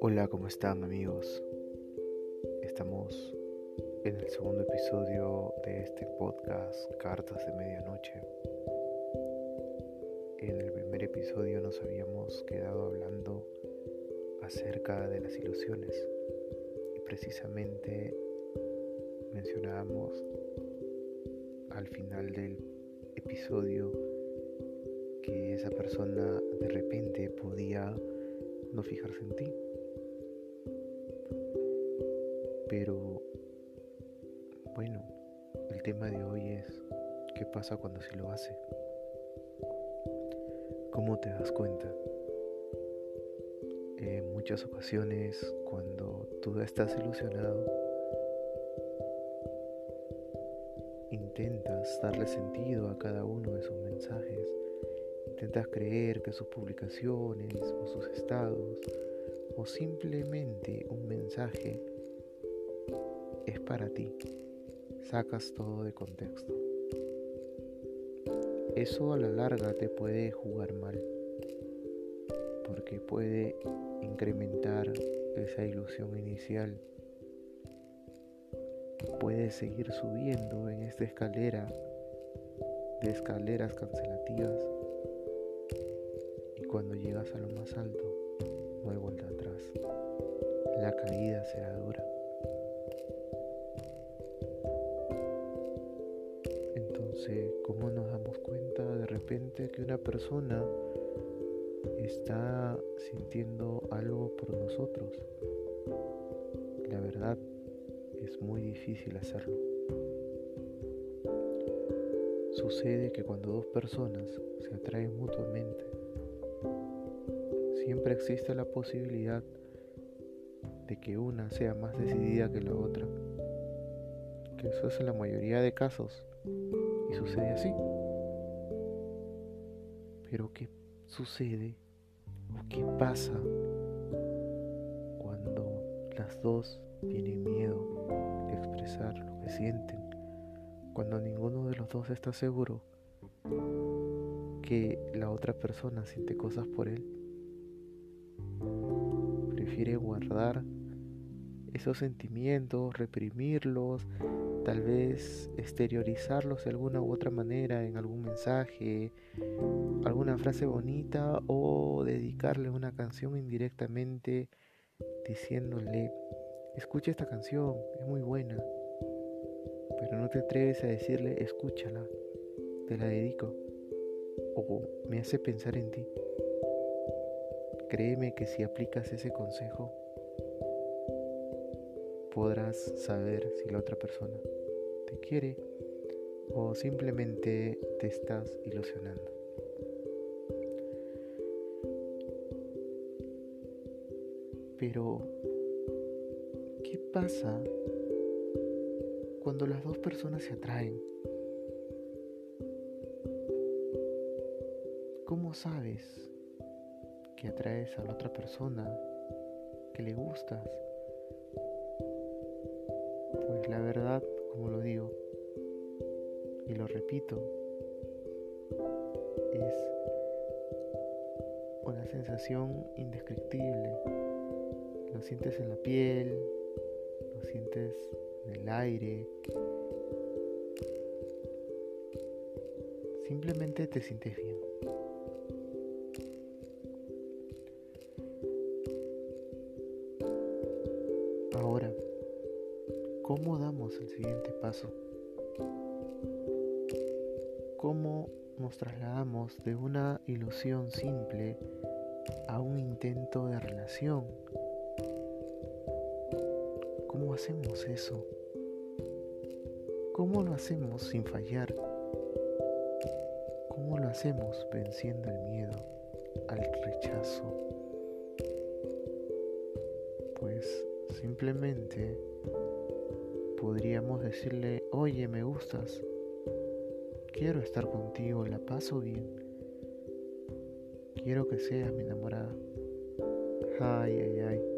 Hola, ¿cómo están amigos? Estamos en el segundo episodio de este podcast Cartas de Medianoche. En el primer episodio nos habíamos quedado hablando acerca de las ilusiones y precisamente mencionábamos al final del episodio que esa persona de repente podía no fijarse en ti. Pero bueno, el tema de hoy es qué pasa cuando sí lo hace. ¿Cómo te das cuenta? En muchas ocasiones cuando tú estás ilusionado, intentas darle sentido a cada uno de sus mensajes, intentas creer que sus publicaciones o sus estados o simplemente un mensaje es para ti, sacas todo de contexto. Eso a la larga te puede jugar mal, porque puede incrementar esa ilusión inicial puedes seguir subiendo en esta escalera de escaleras cancelativas y cuando llegas a lo más alto no hay vuelta atrás. La caída será dura. Entonces, ¿cómo nos damos cuenta de repente que una persona está sintiendo algo por nosotros? La verdad es muy difícil hacerlo. Sucede que cuando dos personas se atraen mutuamente, siempre existe la posibilidad de que una sea más decidida que la otra. Que eso es en la mayoría de casos y sucede así. Pero ¿qué sucede o qué pasa cuando las dos tienen miedo expresar lo que sienten, cuando ninguno de los dos está seguro que la otra persona siente cosas por él. Prefiere guardar esos sentimientos, reprimirlos, tal vez exteriorizarlos de alguna u otra manera en algún mensaje, alguna frase bonita o dedicarle una canción indirectamente diciéndole escucha esta canción, es muy buena, pero no te atreves a decirle, escúchala, te la dedico, o me hace pensar en ti. Créeme que si aplicas ese consejo, podrás saber si la otra persona te quiere o simplemente te estás ilusionando. Pero ¿Qué pasa cuando las dos personas se atraen? ¿Cómo sabes que atraes a la otra persona, que le gustas? Pues la verdad, como lo digo, y lo repito, es una sensación indescriptible. Lo sientes en la piel, sientes en el aire. Simplemente te sientes bien. Ahora, ¿cómo damos el siguiente paso? ¿Cómo nos trasladamos de una ilusión simple a un intento de relación ¿Cómo hacemos eso? ¿Cómo lo hacemos sin fallar? ¿Cómo lo hacemos venciendo el miedo al rechazo? Pues simplemente podríamos decirle, oye, me gustas, quiero estar contigo, la paso bien, quiero que seas mi enamorada. Ay, ay, ay.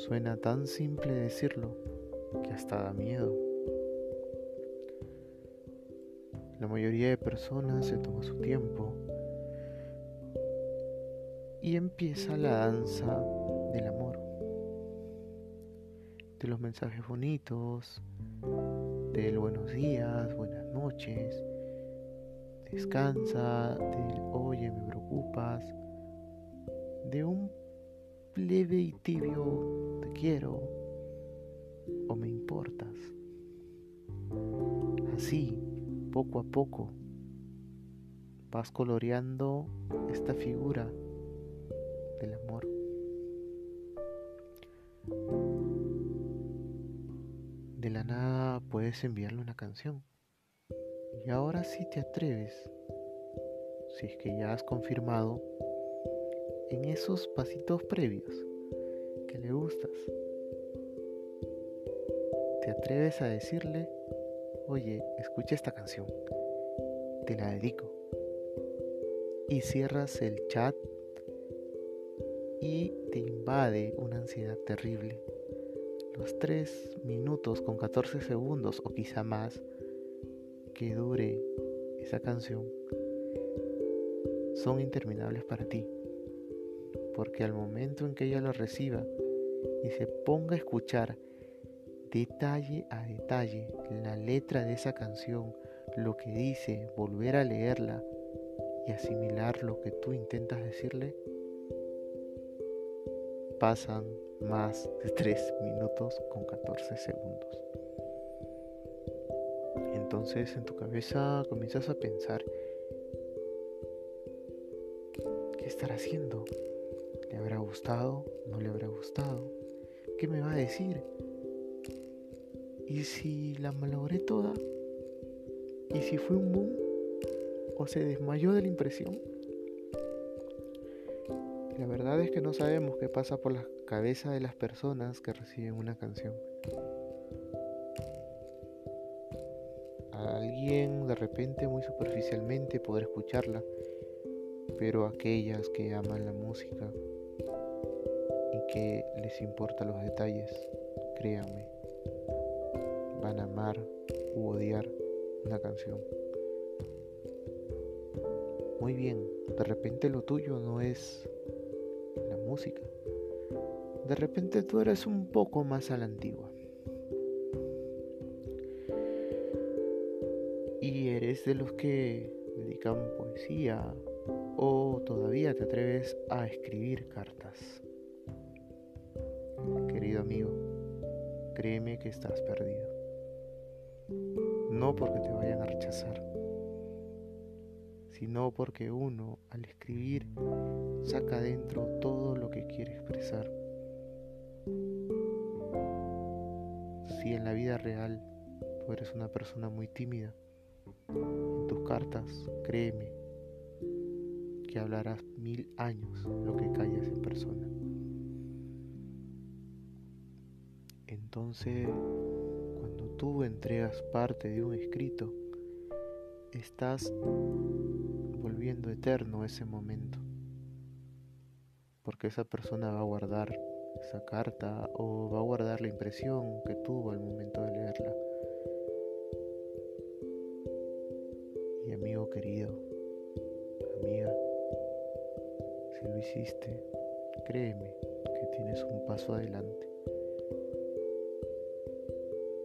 Suena tan simple decirlo que hasta da miedo. La mayoría de personas se toma su tiempo y empieza la danza del amor, de los mensajes bonitos, del buenos días, buenas noches, descansa, del oye, me preocupas, de un leve y tibio te quiero o me importas. Así, poco a poco, vas coloreando esta figura del amor. De la nada puedes enviarle una canción. Y ahora sí te atreves, si es que ya has confirmado en esos pasitos previos que le gustas. Te atreves a decirle, oye, escucha esta canción, te la dedico. Y cierras el chat y te invade una ansiedad terrible. Los 3 minutos con 14 segundos o quizá más que dure esa canción son interminables para ti porque al momento en que ella lo reciba y se ponga a escuchar detalle a detalle la letra de esa canción, lo que dice, volver a leerla y asimilar lo que tú intentas decirle, pasan más de 3 minutos con 14 segundos. Entonces en tu cabeza comienzas a pensar, ¿qué estará haciendo? ¿Le habrá gustado? ¿No le habrá gustado? ¿Qué me va a decir? ¿Y si la malogré toda? ¿Y si fue un boom? ¿O se desmayó de la impresión? La verdad es que no sabemos qué pasa por la cabeza de las personas que reciben una canción. Alguien de repente muy superficialmente podrá escucharla, pero aquellas que aman la música que les importan los detalles, créanme, van a amar u odiar una canción. Muy bien, de repente lo tuyo no es la música. De repente tú eres un poco más a la antigua. Y eres de los que dedican poesía o todavía te atreves a escribir cartas amigo, créeme que estás perdido. No porque te vayan a rechazar, sino porque uno al escribir saca dentro todo lo que quiere expresar. Si en la vida real tú eres una persona muy tímida, en tus cartas, créeme, que hablarás mil años lo que callas en persona. Entonces, cuando tú entregas parte de un escrito, estás volviendo eterno ese momento. Porque esa persona va a guardar esa carta o va a guardar la impresión que tuvo al momento de leerla. Y amigo querido, amiga, si lo hiciste, créeme que tienes un paso adelante.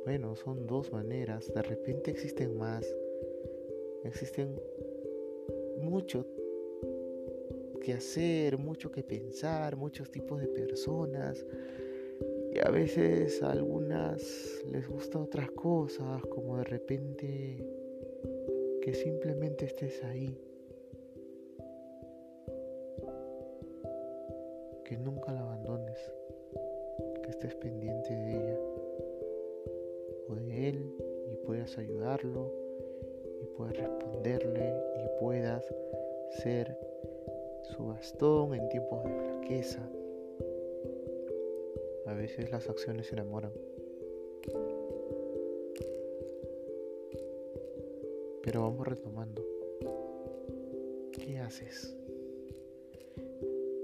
Bueno, son dos maneras. De repente existen más. Existen mucho que hacer, mucho que pensar, muchos tipos de personas. Y a veces a algunas les gusta otras cosas, como de repente que simplemente estés ahí. Que nunca la abandones, que estés pendiente de ella él y puedas ayudarlo y puedas responderle y puedas ser su bastón en tiempos de flaqueza. A veces las acciones se enamoran. Pero vamos retomando. ¿Qué haces?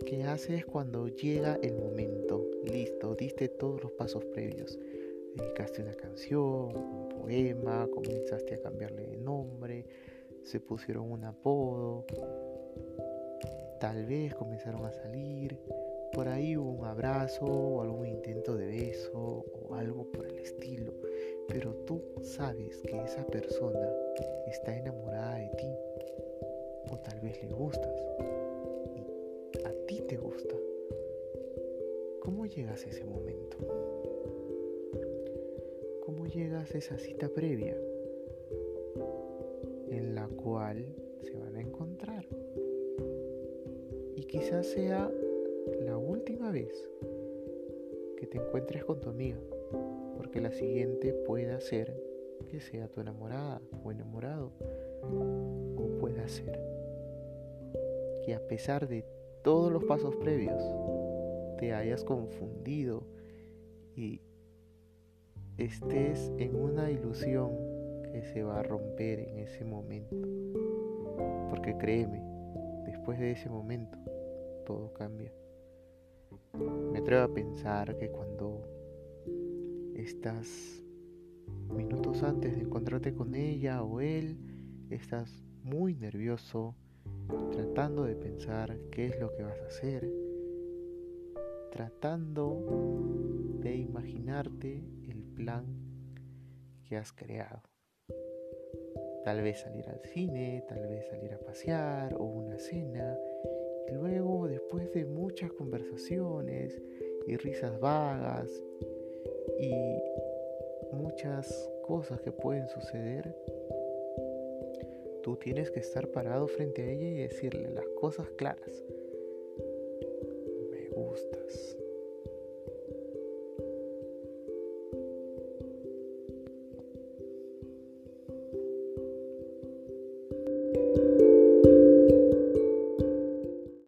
¿Qué haces cuando llega el momento? Listo, diste todos los pasos previos dedicaste una canción, un poema, comenzaste a cambiarle de nombre, se pusieron un apodo, tal vez comenzaron a salir, por ahí hubo un abrazo o algún intento de beso o algo por el estilo, pero tú sabes que esa persona está enamorada de ti o tal vez le gustas y a ti te gusta. ¿Cómo llegas a ese momento? ¿Cómo llegas a esa cita previa en la cual se van a encontrar? Y quizás sea la última vez que te encuentres con tu amiga, porque la siguiente puede ser que sea tu enamorada o enamorado, o puede ser que a pesar de todos los pasos previos te hayas confundido y estés en una ilusión que se va a romper en ese momento. Porque créeme, después de ese momento todo cambia. Me atrevo a pensar que cuando estás minutos antes de encontrarte con ella o él, estás muy nervioso, tratando de pensar qué es lo que vas a hacer, tratando de imaginarte el plan que has creado. Tal vez salir al cine, tal vez salir a pasear o una cena. Y luego, después de muchas conversaciones y risas vagas y muchas cosas que pueden suceder, tú tienes que estar parado frente a ella y decirle las cosas claras. Gustas.